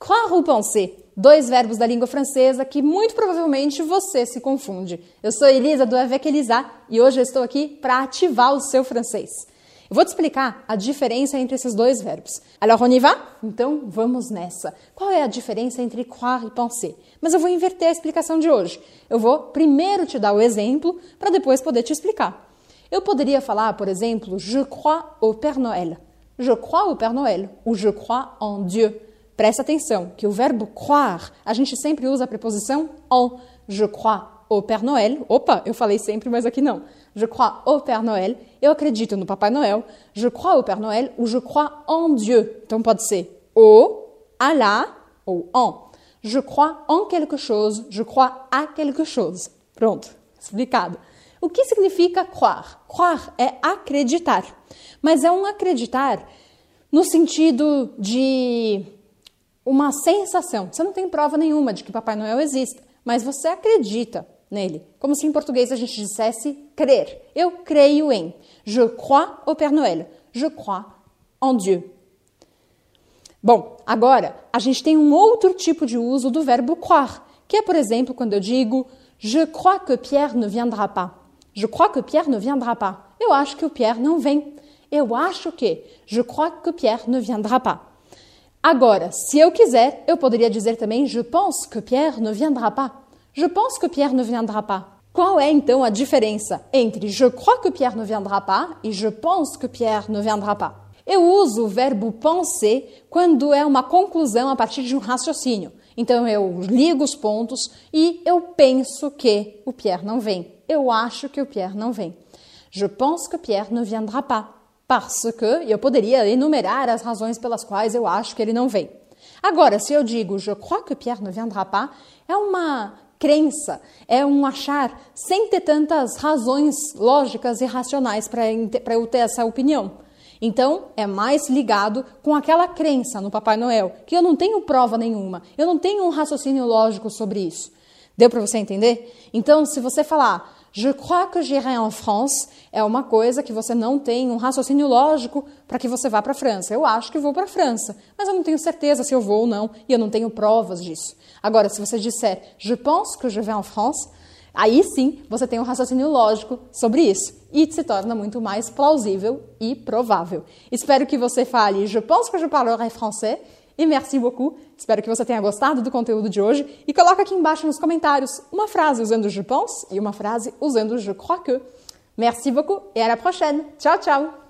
Croire ou penser? Dois verbos da língua francesa que muito provavelmente você se confunde. Eu sou Elisa do Avec Elisa e hoje eu estou aqui para ativar o seu francês. Eu vou te explicar a diferença entre esses dois verbos. Alors, on y va? Então, vamos nessa. Qual é a diferença entre croire e penser? Mas eu vou inverter a explicação de hoje. Eu vou primeiro te dar o exemplo para depois poder te explicar. Eu poderia falar, por exemplo, je crois au Père Noël. Je crois au Père Noël ou je crois en Dieu. Presta atenção que o verbo croire, a gente sempre usa a preposição en. Je crois au Père Noël. Opa, eu falei sempre, mas aqui não. Je crois au Père Noël. Eu acredito no Papai Noel. Je crois au Père Noël ou je crois en Dieu. Então pode ser au, à la ou en. Je crois en quelque chose. Je crois à quelque chose. Pronto, explicado. O que significa croire? Croire é acreditar, mas é um acreditar no sentido de uma sensação. Você não tem prova nenhuma de que Papai Noel existe, mas você acredita nele. Como se em português a gente dissesse crer. Eu creio em. Je crois au Père Noël. Je crois en Dieu. Bom, agora a gente tem um outro tipo de uso do verbo croire, que é, por exemplo, quando eu digo Je crois que Pierre ne viendra pas. Je crois que Pierre ne viendra pas. Eu acho que o Pierre não vem. Eu acho que. Je crois que Pierre ne viendra pas. Agora, se eu quiser, eu poderia dizer também Je pense que Pierre ne viendra pas. Je pense que Pierre ne viendra pas. Qual é então a diferença entre je crois que Pierre ne viendra pas e je pense que Pierre ne viendra pas? Eu uso o verbo penser quando é uma conclusão a partir de um raciocínio. Então eu ligo os pontos e eu penso que o Pierre não vem. Eu acho que o Pierre não vem. Je pense que Pierre ne viendra pas parce que, eu poderia enumerar as razões pelas quais eu acho que ele não vem. Agora, se eu digo je crois que Pierre ne viendra pas, é uma crença, é um achar sem ter tantas razões lógicas e racionais para eu ter essa opinião. Então, é mais ligado com aquela crença no Papai Noel, que eu não tenho prova nenhuma, eu não tenho um raciocínio lógico sobre isso. Deu para você entender? Então, se você falar Je crois que j'irai en France é uma coisa que você não tem um raciocínio lógico para que você vá para a França. Eu acho que vou para a França, mas eu não tenho certeza se eu vou ou não e eu não tenho provas disso. Agora, se você disser Je pense que je vais en France, aí sim você tem um raciocínio lógico sobre isso e se torna muito mais plausível e provável. Espero que você fale Je pense que je parlerai français e merci beaucoup. Espero que você tenha gostado do conteúdo de hoje e coloca aqui embaixo nos comentários uma frase usando je pense e uma frase usando je crois que. Merci beaucoup et à la prochaine. Ciao, ciao.